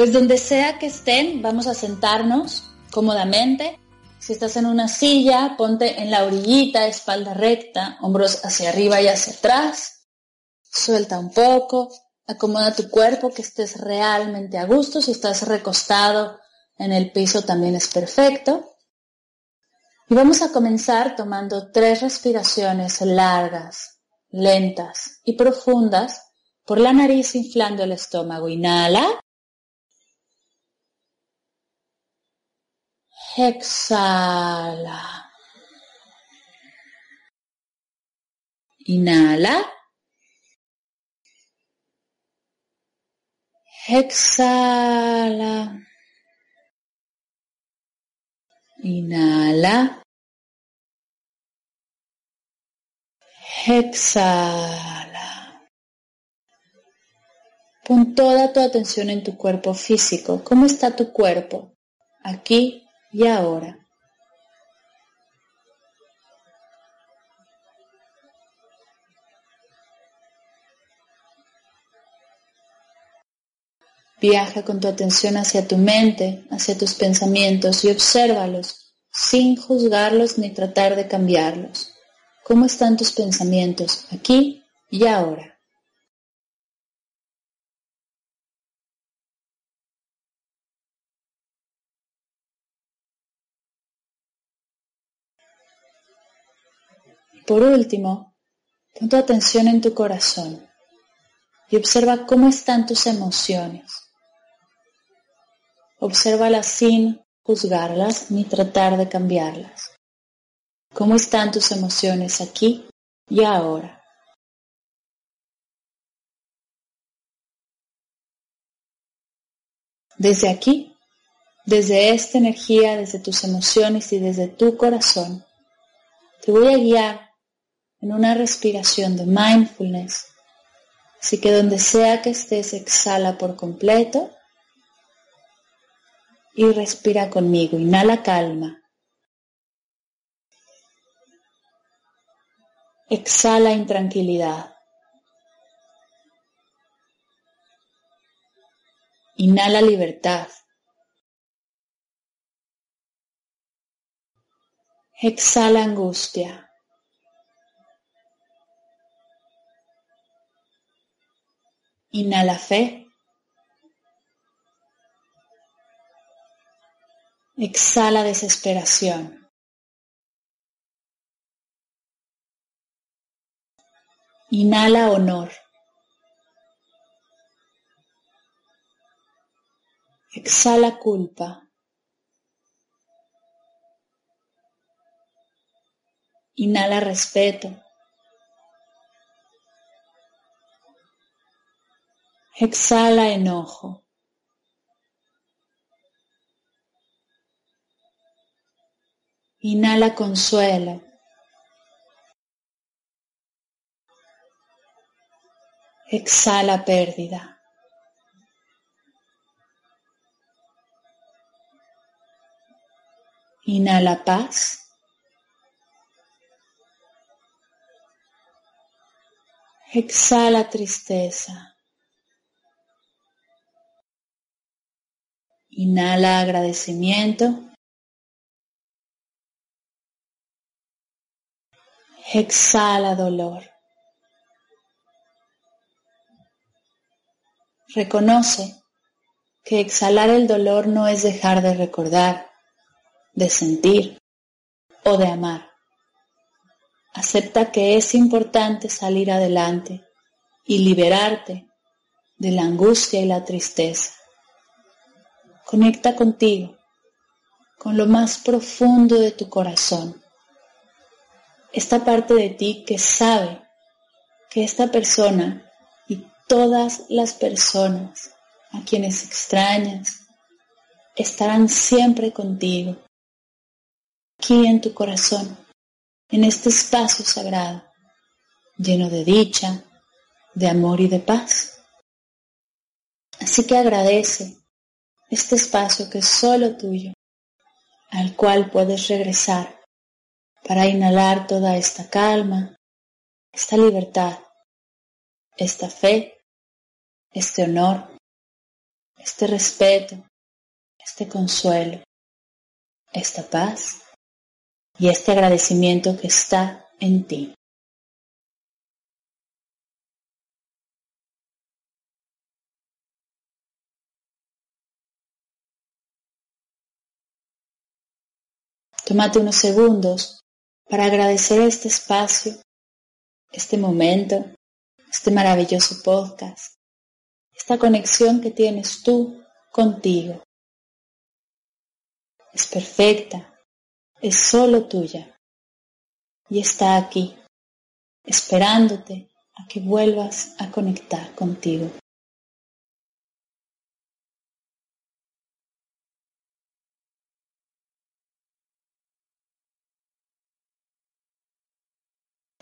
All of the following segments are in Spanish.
Pues donde sea que estén, vamos a sentarnos cómodamente. Si estás en una silla, ponte en la orillita, espalda recta, hombros hacia arriba y hacia atrás. Suelta un poco, acomoda tu cuerpo, que estés realmente a gusto. Si estás recostado en el piso también es perfecto. Y vamos a comenzar tomando tres respiraciones largas, lentas y profundas por la nariz inflando el estómago. Inhala. Exhala. Inhala. Exhala. Inhala. Exhala. Pon toda tu atención en tu cuerpo físico. ¿Cómo está tu cuerpo? Aquí y ahora. Viaja con tu atención hacia tu mente, hacia tus pensamientos y obsérvalos sin juzgarlos ni tratar de cambiarlos. ¿Cómo están tus pensamientos aquí y ahora? Por último, pon tu atención en tu corazón y observa cómo están tus emociones. Obsérvalas sin juzgarlas ni tratar de cambiarlas. ¿Cómo están tus emociones aquí y ahora? Desde aquí, desde esta energía, desde tus emociones y desde tu corazón, te voy a guiar en una respiración de mindfulness. Así que donde sea que estés, exhala por completo y respira conmigo. Inhala calma. Exhala intranquilidad. Inhala libertad. Exhala angustia. Inhala fe. Exhala desesperación. Inhala honor. Exhala culpa. Inhala respeto. Exhala enojo. Inhala consuelo. Exhala pérdida. Inhala paz. Exhala tristeza. Inhala agradecimiento. Exhala dolor. Reconoce que exhalar el dolor no es dejar de recordar, de sentir o de amar. Acepta que es importante salir adelante y liberarte de la angustia y la tristeza. Conecta contigo, con lo más profundo de tu corazón. Esta parte de ti que sabe que esta persona y todas las personas a quienes extrañas estarán siempre contigo, aquí en tu corazón, en este espacio sagrado, lleno de dicha, de amor y de paz. Así que agradece este espacio que es solo tuyo, al cual puedes regresar para inhalar toda esta calma, esta libertad, esta fe, este honor, este respeto, este consuelo, esta paz y este agradecimiento que está en ti. Tómate unos segundos para agradecer este espacio, este momento, este maravilloso podcast, esta conexión que tienes tú contigo. Es perfecta, es solo tuya y está aquí, esperándote a que vuelvas a conectar contigo.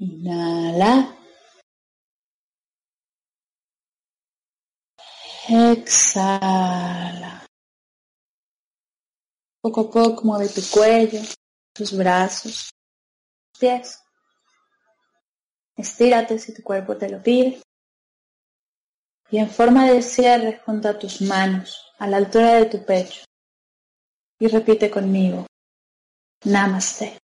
Inhala. Exhala. Poco a poco mueve tu cuello, tus brazos, pies. Estírate si tu cuerpo te lo pide. Y en forma de cierre junta tus manos a la altura de tu pecho. Y repite conmigo. Namaste.